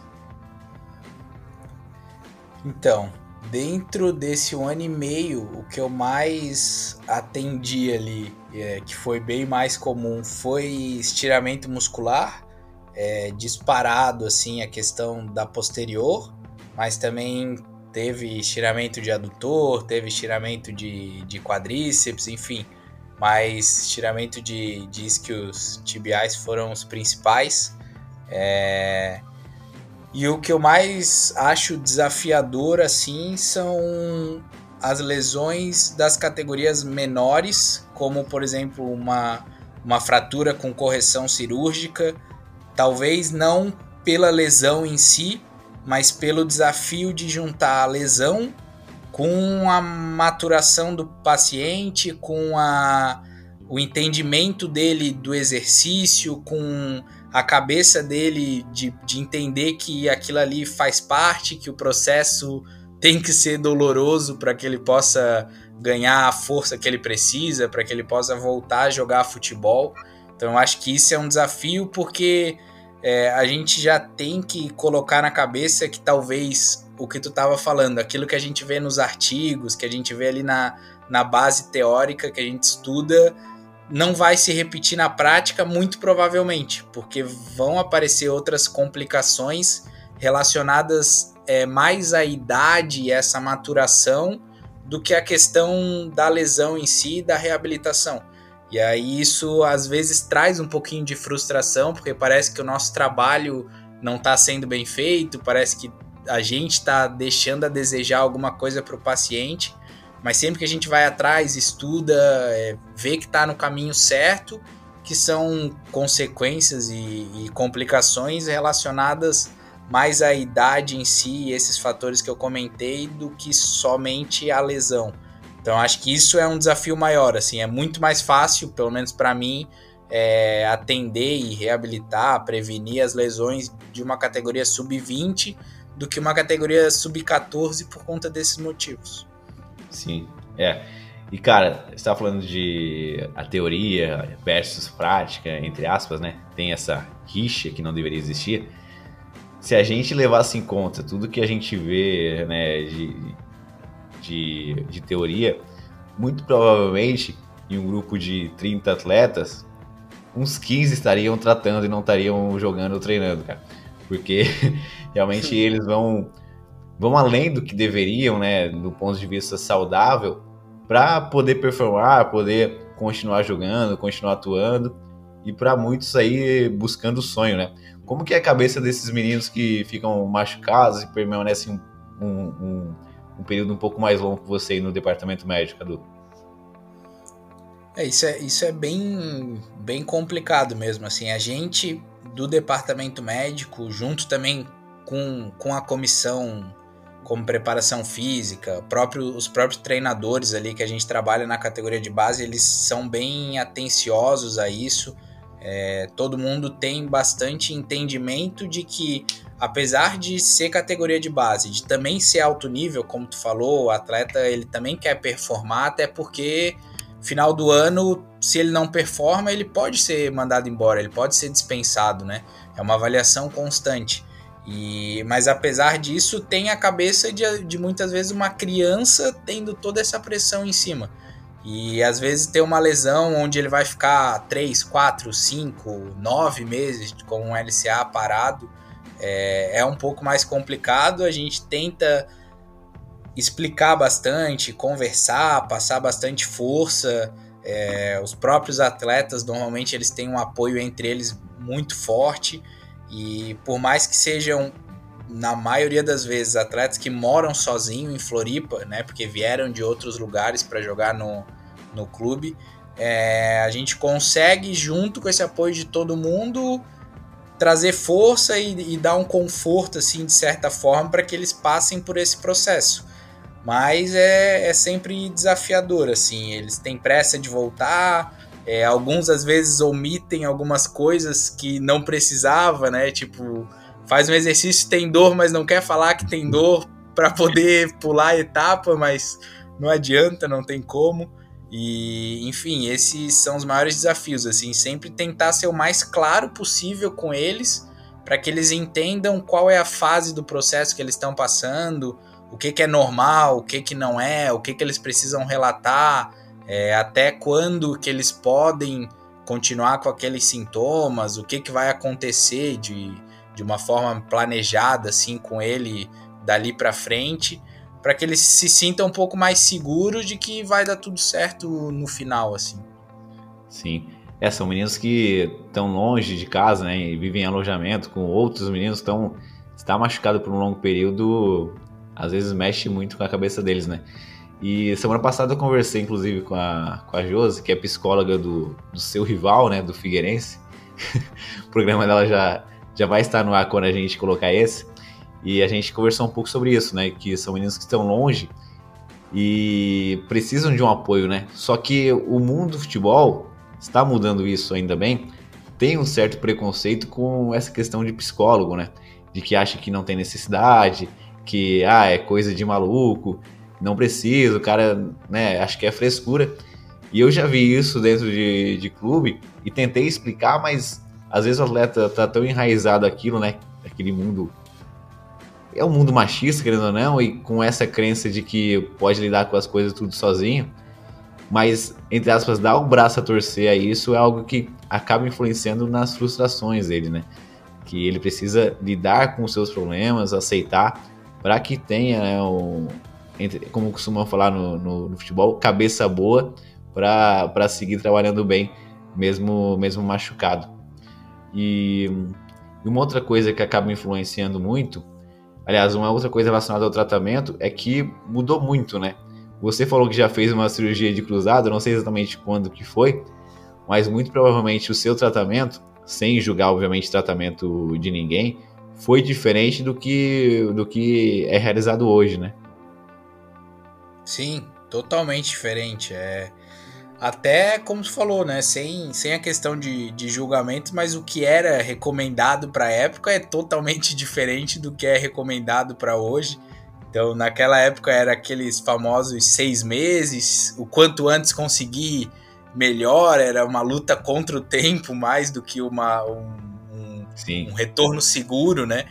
Então, dentro desse um ano e meio, o que eu mais atendi ali, é, que foi bem mais comum, foi estiramento muscular, é, disparado assim a questão da posterior, mas também teve estiramento de adutor, teve estiramento de, de quadríceps, enfim mas estiramento de, de isquios tibiais foram os principais. É... E o que eu mais acho desafiador assim são as lesões das categorias menores, como por exemplo uma, uma fratura com correção cirúrgica, talvez não pela lesão em si, mas pelo desafio de juntar a lesão com a maturação do paciente, com a, o entendimento dele do exercício, com a cabeça dele de, de entender que aquilo ali faz parte, que o processo tem que ser doloroso para que ele possa ganhar a força que ele precisa, para que ele possa voltar a jogar futebol. Então eu acho que isso é um desafio porque é, a gente já tem que colocar na cabeça que talvez o que tu estava falando, aquilo que a gente vê nos artigos, que a gente vê ali na, na base teórica que a gente estuda, não vai se repetir na prática, muito provavelmente, porque vão aparecer outras complicações relacionadas é, mais à idade e essa maturação do que a questão da lesão em si e da reabilitação. E aí isso às vezes traz um pouquinho de frustração, porque parece que o nosso trabalho não está sendo bem feito, parece que a gente está deixando a desejar alguma coisa para o paciente, mas sempre que a gente vai atrás, estuda, é, vê que está no caminho certo, que são consequências e, e, complicações relacionadas mais à idade em si, e esses fatores que eu comentei, do que somente a lesão. Então acho que isso é um desafio maior, assim, é muito mais fácil, pelo menos para mim, é, atender e reabilitar, prevenir as lesões de uma categoria sub-20 do que uma categoria sub-14 por conta desses motivos. Sim, é. E cara, você estava falando de a teoria versus prática, entre aspas, né? Tem essa rixa que não deveria existir. Se a gente levasse em conta tudo que a gente vê, né, de, de, de teoria, muito provavelmente em um grupo de 30 atletas, uns 15 estariam tratando e não estariam jogando ou treinando, cara. Porque realmente eles vão vão além do que deveriam, né, do ponto de vista saudável, para poder performar, poder continuar jogando, continuar atuando e para muitos aí buscando o sonho, né? Como que é a cabeça desses meninos que ficam machucados e permanecem um, um, um período um pouco mais longo que você aí no departamento médico, Cadu? É, isso é, isso é bem, bem complicado mesmo, assim, a gente do departamento médico, junto também com, com a comissão como preparação física, próprio, os próprios treinadores ali que a gente trabalha na categoria de base, eles são bem atenciosos a isso. É, todo mundo tem bastante entendimento de que, apesar de ser categoria de base, de também ser alto nível, como tu falou, o atleta ele também quer performar, até porque final do ano, se ele não performa, ele pode ser mandado embora, ele pode ser dispensado, né? É uma avaliação constante. E, mas apesar disso, tem a cabeça de, de muitas vezes uma criança tendo toda essa pressão em cima. E às vezes ter uma lesão onde ele vai ficar 3, 4, 5, 9 meses com um LCA parado é, é um pouco mais complicado. A gente tenta explicar bastante, conversar, passar bastante força. É, os próprios atletas normalmente eles têm um apoio entre eles muito forte. E por mais que sejam, na maioria das vezes, atletas que moram sozinhos em Floripa, né, porque vieram de outros lugares para jogar no, no clube, é, a gente consegue, junto com esse apoio de todo mundo, trazer força e, e dar um conforto, assim, de certa forma, para que eles passem por esse processo. Mas é, é sempre desafiador, assim, eles têm pressa de voltar, é, alguns às vezes omitem algumas coisas que não precisava, né? Tipo, faz um exercício tem dor, mas não quer falar que tem dor para poder pular a etapa, mas não adianta, não tem como. E, enfim, esses são os maiores desafios, assim, sempre tentar ser o mais claro possível com eles, para que eles entendam qual é a fase do processo que eles estão passando, o que, que é normal, o que, que não é, o que, que eles precisam relatar, é, até quando que eles podem continuar com aqueles sintomas, o que, que vai acontecer de, de uma forma planejada assim com ele dali para frente, para que eles se sintam um pouco mais seguros de que vai dar tudo certo no final assim. Sim. É, são meninos que estão longe de casa, né, e vivem em alojamento com outros meninos estão está machucado por um longo período, às vezes mexe muito com a cabeça deles, né? E semana passada eu conversei, inclusive, com a, com a Josi, que é psicóloga do, do seu rival, né, do Figueirense. o programa dela já, já vai estar no ar quando a gente colocar esse. E a gente conversou um pouco sobre isso, né, que são meninos que estão longe e precisam de um apoio, né? Só que o mundo do futebol está mudando isso ainda bem. Tem um certo preconceito com essa questão de psicólogo, né? De que acha que não tem necessidade, que ah, é coisa de maluco não precisa, o cara, né, acho que é frescura. E eu já vi isso dentro de, de clube e tentei explicar, mas às vezes o atleta tá tão enraizado aquilo, né, aquele mundo é um mundo machista, querendo ou não, e com essa crença de que pode lidar com as coisas tudo sozinho, mas, entre aspas, dar o braço a torcer a isso é algo que acaba influenciando nas frustrações dele, né? Que ele precisa lidar com os seus problemas, aceitar, para que tenha, né, um, como costumam falar no, no, no futebol, cabeça boa para seguir trabalhando bem, mesmo, mesmo machucado. E, uma outra coisa que acaba influenciando muito, aliás, uma outra coisa relacionada ao tratamento é que mudou muito, né? Você falou que já fez uma cirurgia de cruzado, não sei exatamente quando que foi, mas muito provavelmente o seu tratamento, sem julgar obviamente tratamento de ninguém, foi diferente do que do que é realizado hoje, né? Sim, totalmente diferente. É até como você falou, né? Sem, sem a questão de, de julgamento, mas o que era recomendado para a época é totalmente diferente do que é recomendado para hoje. Então, naquela época era aqueles famosos seis meses, o quanto antes conseguir melhor, era uma luta contra o tempo mais do que uma, um, um, um retorno seguro, né?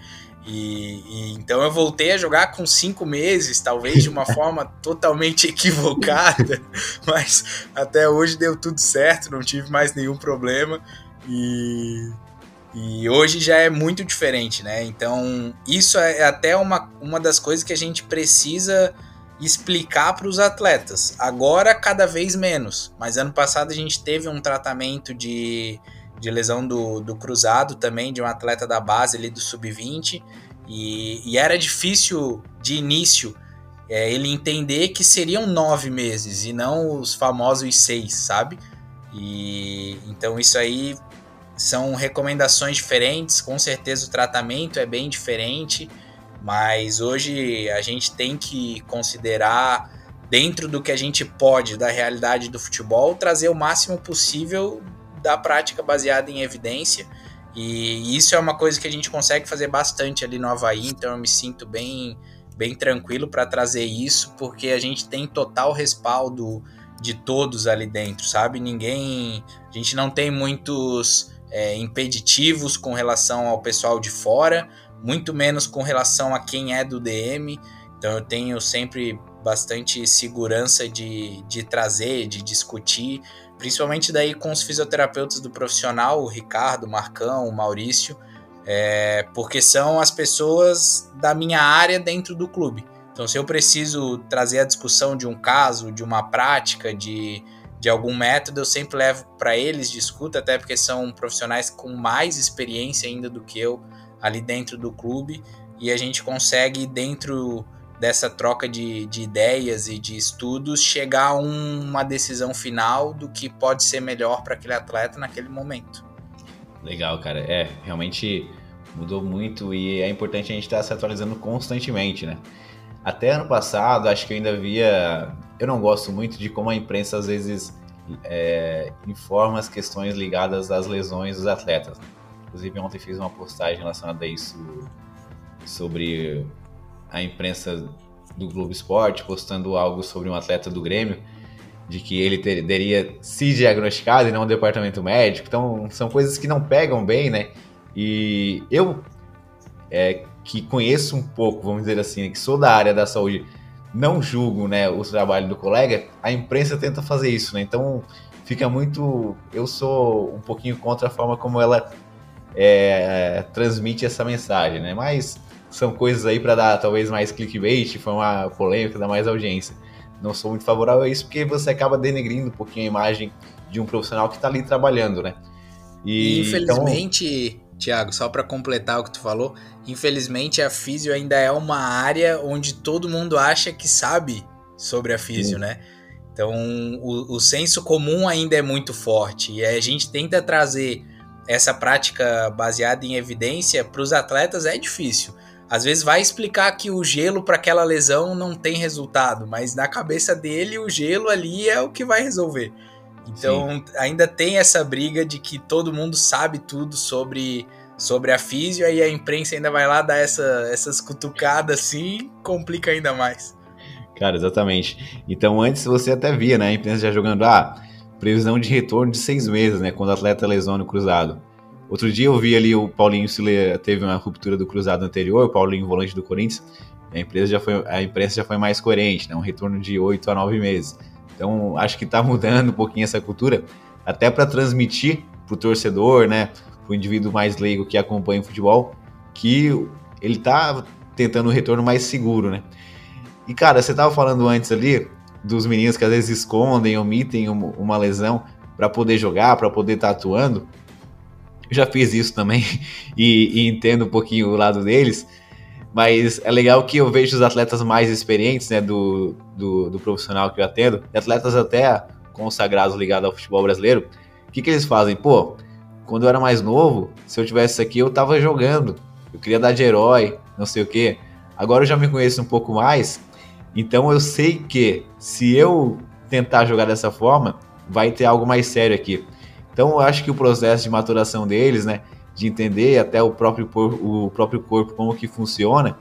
E, e, então eu voltei a jogar com cinco meses, talvez de uma forma totalmente equivocada, mas até hoje deu tudo certo, não tive mais nenhum problema. E e hoje já é muito diferente, né? Então, isso é até uma, uma das coisas que a gente precisa explicar para os atletas. Agora, cada vez menos. Mas ano passado a gente teve um tratamento de, de lesão do, do cruzado também, de um atleta da base ali do sub-20. E, e, era difícil de início é, ele entender que seriam nove meses e não os famosos seis, sabe? E então isso aí são recomendações diferentes, com certeza o tratamento é bem diferente, mas hoje a gente tem que considerar, dentro do que a gente pode da realidade do futebol, trazer o máximo possível da prática baseada em evidência. E isso é uma coisa que a gente consegue fazer bastante ali no Havaí, então eu me sinto bem, bem tranquilo para trazer isso, porque a gente tem total respaldo de todos ali dentro, sabe? Ninguém. A gente não tem muitos é, impeditivos com relação ao pessoal de fora, muito menos com relação a quem é do DM. Então eu tenho sempre bastante segurança de, de trazer, de discutir, principalmente daí com os fisioterapeutas do profissional, o Ricardo, o Marcão, o Maurício, é, porque são as pessoas da minha área dentro do clube. Então, se eu preciso trazer a discussão de um caso, de uma prática, de, de algum método, eu sempre levo para eles, discuto, até porque são profissionais com mais experiência ainda do que eu ali dentro do clube, e a gente consegue, dentro dessa troca de, de ideias e de estudos, chegar a um, uma decisão final do que pode ser melhor para aquele atleta naquele momento. Legal, cara. É, realmente mudou muito e é importante a gente estar tá se atualizando constantemente, né? Até ano passado, acho que eu ainda via eu não gosto muito de como a imprensa às vezes é, informa as questões ligadas às lesões dos atletas. Né? Inclusive, ontem fiz uma postagem relacionada a isso sobre a imprensa do Globo Esporte postando algo sobre um atleta do Grêmio, de que ele ter, teria se diagnosticado e não o departamento médico. Então, são coisas que não pegam bem, né? E eu, é, que conheço um pouco, vamos dizer assim, que sou da área da saúde, não julgo né, o trabalho do colega, a imprensa tenta fazer isso, né? Então fica muito. Eu sou um pouquinho contra a forma como ela é, transmite essa mensagem, né? Mas são coisas aí para dar talvez mais clickbait, foi uma polêmica, dar mais audiência. Não sou muito favorável a isso porque você acaba denegrindo um pouquinho a imagem de um profissional que está ali trabalhando, né? E, infelizmente, então... Tiago, só para completar o que tu falou, infelizmente a físio ainda é uma área onde todo mundo acha que sabe sobre a físio, Sim. né? Então o, o senso comum ainda é muito forte e a gente tenta trazer essa prática baseada em evidência para os atletas é difícil. Às vezes vai explicar que o gelo para aquela lesão não tem resultado, mas na cabeça dele o gelo ali é o que vai resolver. Então Sim. ainda tem essa briga de que todo mundo sabe tudo sobre, sobre a físio, aí a imprensa ainda vai lá dar essa, essas cutucadas assim, complica ainda mais. Cara, exatamente. Então antes você até via, né? A imprensa já jogando, ah, previsão de retorno de seis meses, né? Quando o atleta lesiona o cruzado. Outro dia eu vi ali o Paulinho Sile teve uma ruptura do cruzado anterior, o Paulinho volante do Corinthians. A empresa já foi, a imprensa já foi mais coerente, né? Um retorno de oito a nove meses. Então, acho que está mudando um pouquinho essa cultura, até para transmitir para o torcedor, né, para o indivíduo mais leigo que acompanha o futebol, que ele está tentando um retorno mais seguro, né? E cara, você estava falando antes ali dos meninos que às vezes escondem, omitem uma lesão para poder jogar, para poder estar tá atuando. Eu já fiz isso também e, e, entendo um pouquinho o lado deles, mas é legal que eu vejo os atletas mais experientes, né, do, do, do profissional que eu atendo, atletas até consagrados ligados ao futebol brasileiro. O que, que eles fazem? Pô, quando eu era mais novo, se eu tivesse isso aqui, eu tava jogando. Eu queria dar de herói, não sei o que. Agora eu já me conheço um pouco mais, então eu sei que se eu tentar jogar dessa forma, vai ter algo mais sério aqui. Então eu acho que o processo de maturação deles, né, de entender até o próprio, o próprio corpo como que funciona,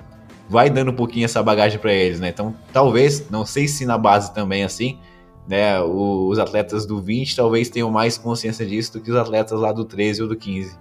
vai dando um pouquinho essa bagagem para eles, né? Então talvez, não sei se na base também é assim, né, os atletas do 20 talvez tenham mais consciência disso do que os atletas lá do 13 ou do 15.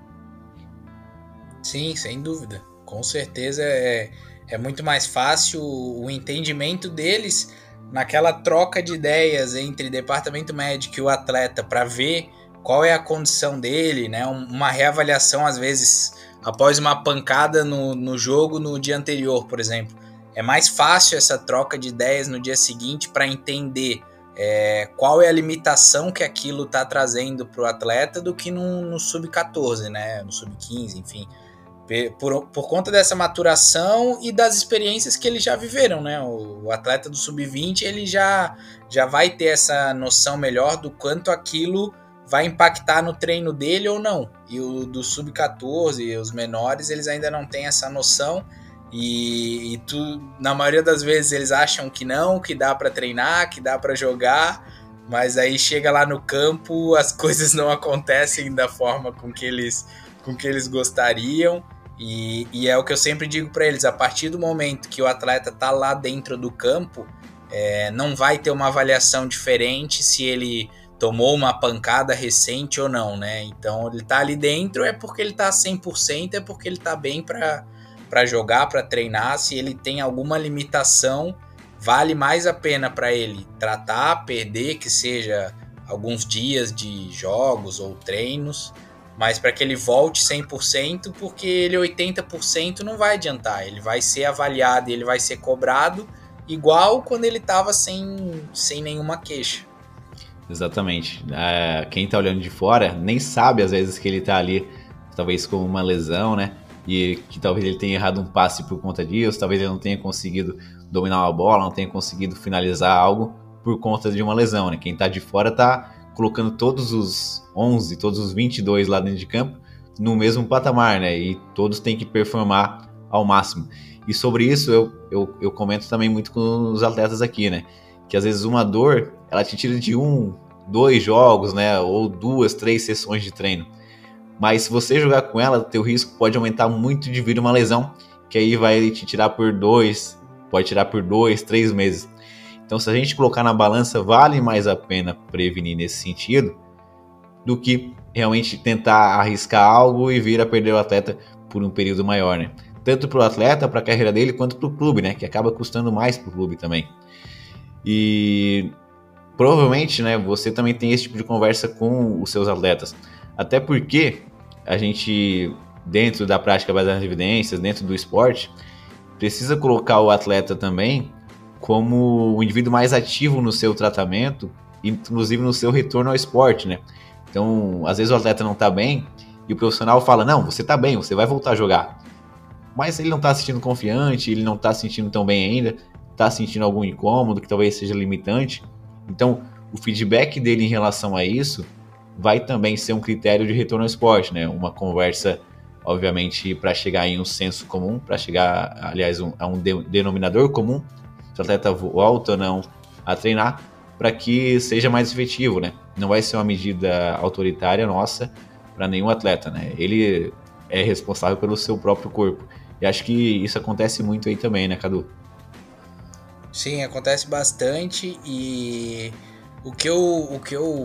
Sim, sem dúvida. Com certeza é, é muito mais fácil o entendimento deles naquela troca de ideias entre departamento médico e o atleta para ver qual é a condição dele, né? Uma reavaliação, às vezes, após uma pancada no, no jogo no dia anterior, por exemplo. É mais fácil essa troca de ideias no dia seguinte para entender é, qual é a limitação que aquilo está trazendo para o atleta do que no, no sub-14, né? No sub-15, enfim por, por conta dessa maturação e das experiências que eles já viveram, né? O, o atleta do sub-20 ele já, já vai ter essa noção melhor do quanto aquilo vai impactar no treino dele ou não. E o do sub-14, os menores, eles ainda não têm essa noção. E, e tu, na maioria das vezes eles acham que não, que dá para treinar, que dá para jogar, mas aí chega lá no campo, as coisas não acontecem da forma com que eles, com que eles gostariam. E, e, é o que eu sempre digo para eles: a partir do momento que o atleta tá lá dentro do campo, é, não vai ter uma avaliação diferente se ele tomou uma pancada recente ou não, né? Então ele tá ali dentro é porque ele tá 100%, é porque ele tá bem para jogar, para treinar. Se ele tem alguma limitação, vale mais a pena para ele tratar, perder, que seja alguns dias de jogos ou treinos mas para que ele volte 100%, porque ele 80% não vai adiantar, ele vai ser avaliado ele vai ser cobrado igual quando ele estava sem, sem nenhuma queixa. Exatamente. É, quem está olhando de fora nem sabe às vezes que ele está ali, talvez com uma lesão, né? E que talvez ele tenha errado um passe por conta disso, talvez ele não tenha conseguido dominar uma bola, não tenha conseguido finalizar algo por conta de uma lesão, né? Quem está de fora está colocando todos os 11, todos os 22 lá dentro de campo no mesmo patamar, né? E todos têm que performar ao máximo. E sobre isso eu, eu, eu comento também muito com os atletas aqui, né? Que às vezes uma dor, ela te tira de um, dois jogos, né? Ou duas, três sessões de treino. Mas se você jogar com ela, teu risco pode aumentar muito de vir uma lesão, que aí vai te tirar por dois, pode tirar por dois, três meses. Então, se a gente colocar na balança, vale mais a pena prevenir nesse sentido do que realmente tentar arriscar algo e vir a perder o atleta por um período maior, né? Tanto para o atleta, para a carreira dele, quanto para o clube, né? Que acaba custando mais para o clube também. E provavelmente, né? Você também tem esse tipo de conversa com os seus atletas, até porque a gente dentro da prática baseada em evidências, dentro do esporte, precisa colocar o atleta também como o indivíduo mais ativo no seu tratamento, inclusive no seu retorno ao esporte, né? Então, às vezes o atleta não tá bem e o profissional fala: "Não, você tá bem, você vai voltar a jogar". Mas ele não tá se sentindo confiante, ele não tá se sentindo tão bem ainda, tá sentindo algum incômodo que talvez seja limitante. Então, o feedback dele em relação a isso vai também ser um critério de retorno ao esporte, né? Uma conversa, obviamente, para chegar em um senso comum, para chegar, aliás, um, a um de, denominador comum se o atleta volta ou não a treinar, para que seja mais efetivo, né? Não vai ser uma medida autoritária nossa para nenhum atleta, né? Ele é responsável pelo seu próprio corpo. E acho que isso acontece muito aí também, né, Cadu? Sim, acontece bastante e o que eu, o que eu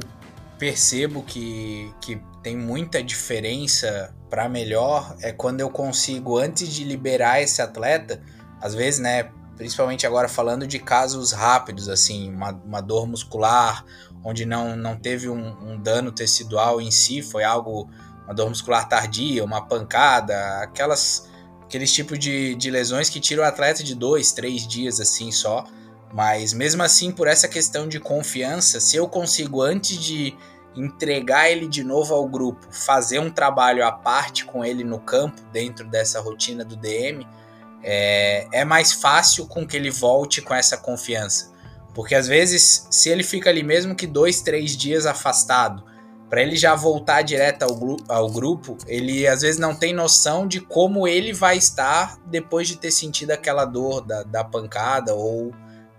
percebo que, que tem muita diferença para melhor é quando eu consigo, antes de liberar esse atleta, às vezes, né, principalmente agora falando de casos rápidos, assim, uma, uma dor muscular, onde não, não teve um, um, dano tecidual em si, foi algo, uma dor muscular tardia, uma pancada, aquelas, aqueles tipos de, de lesões que tiram o atleta de dois, três dias assim só. Mas mesmo assim, por essa questão de confiança, se eu consigo antes de entregar ele de novo ao grupo, fazer um trabalho à parte com ele no campo, dentro dessa rotina do DM, é, é mais fácil com que ele volte com essa confiança. Porque às vezes, se ele fica ali mesmo que dois, três dias afastado, para ele já voltar direto ao, ao, grupo, ele às vezes não tem noção de como ele vai estar depois de ter sentido aquela dor da, da pancada ou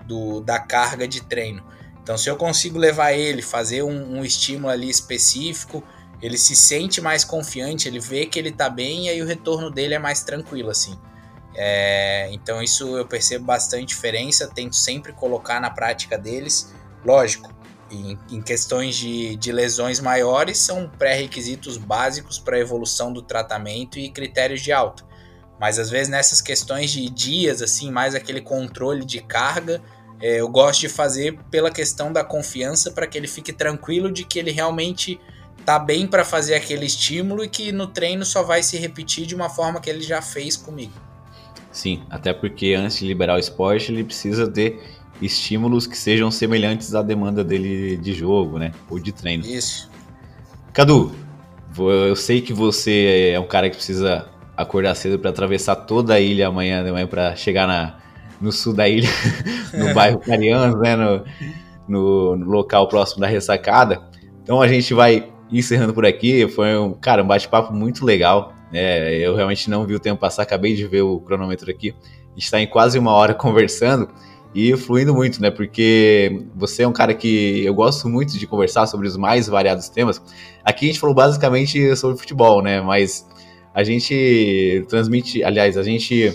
do, da carga de treino. Então, se eu consigo levar ele, fazer um, um estímulo ali específico, ele se sente mais confiante, ele vê que ele tá bem e aí o retorno dele é mais tranquilo, assim. É, então isso eu percebo bastante diferença, tento sempre colocar na prática deles. Lógico, em, em questões de, de lesões maiores, são pré-requisitos básicos para a evolução do tratamento e critérios de alta. Mas às vezes nessas questões de dias, assim, mais aquele controle de carga, é, eu gosto de fazer pela questão da confiança para que ele fique tranquilo de que ele realmente tá bem para fazer aquele estímulo e que no treino só vai se repetir de uma forma que ele já fez comigo. Sim, até porque antes de liberar o esporte, ele precisa ter estímulos que sejam semelhantes à demanda dele de jogo, né? Ou de treino. Isso. Cadu, eu sei que você é um cara que precisa acordar cedo para atravessar toda a ilha amanhã de manhã para chegar na, no sul da ilha, no bairro Carianos, né? No, no, no, local próximo da ressacada. Então a gente vai encerrando por aqui. Foi um, cara, um bate-papo muito legal. É, eu realmente não vi o tempo passar, acabei de ver o cronômetro aqui. A gente está em quase uma hora conversando e fluindo muito, né? Porque você é um cara que eu gosto muito de conversar sobre os mais variados temas. Aqui a gente falou basicamente sobre futebol, né? Mas a gente transmite, aliás, a gente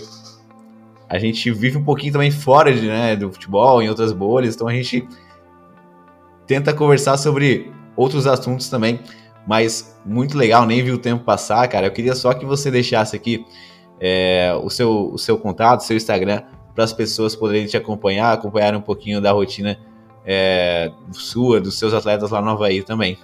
a gente vive um pouquinho também fora de, né, do futebol, em outras bolhas, então a gente tenta conversar sobre outros assuntos também. Mas muito legal, nem vi o tempo passar, cara. Eu queria só que você deixasse aqui é, o, seu, o seu contato, seu Instagram, para as pessoas poderem te acompanhar, acompanhar um pouquinho da rotina é, sua, dos seus atletas lá no Havaí também.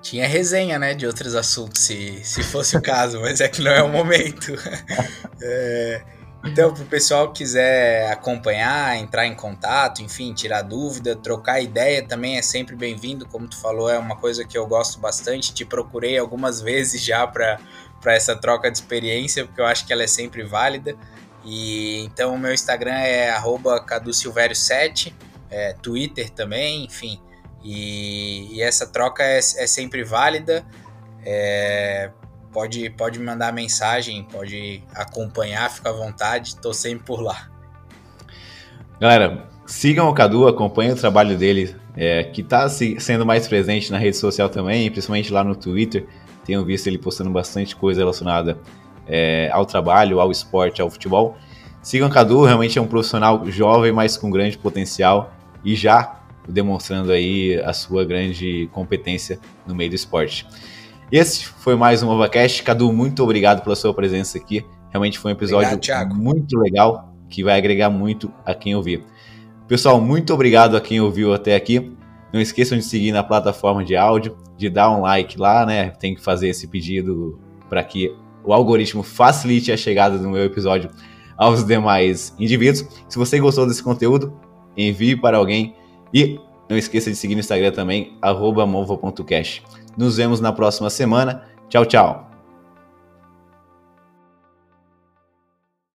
Tinha resenha, né, de outros assuntos, se, se fosse o caso, mas é que não é o momento. é, então, para o pessoal que quiser acompanhar, entrar em contato, enfim, tirar dúvida, trocar ideia também é sempre bem-vindo. Como tu falou, é uma coisa que eu gosto bastante. Te procurei algumas vezes já para essa troca de experiência, porque eu acho que ela é sempre válida. E então o meu Instagram é cadusilvério7, é, Twitter também, enfim. E, e essa troca é, é sempre válida. É, pode, pode me mandar mensagem, pode acompanhar, fica à vontade, estou sempre por lá. Galera, sigam o Cadu, acompanhem o trabalho dele, é, que está sendo mais presente na rede social também, principalmente lá no Twitter. Tenho visto ele postando bastante coisa relacionada é, ao trabalho, ao esporte, ao futebol. Sigam Cadu, realmente é um profissional jovem, mas com grande potencial e já demonstrando aí a sua grande competência no meio do esporte. Esse foi mais um OvaCast. Cadu, muito obrigado pela sua presença aqui. Realmente foi um episódio obrigado, muito legal que vai agregar muito a quem ouvir. Pessoal, muito obrigado a quem ouviu até aqui. Não esqueçam de seguir na plataforma de áudio, de dar um like lá, né? Tem que fazer esse pedido para que o algoritmo facilite a chegada do meu episódio aos demais indivíduos. Se você gostou desse conteúdo, envie para alguém e não esqueça de seguir no Instagram também, arroba nos vemos na próxima semana. Tchau, tchau.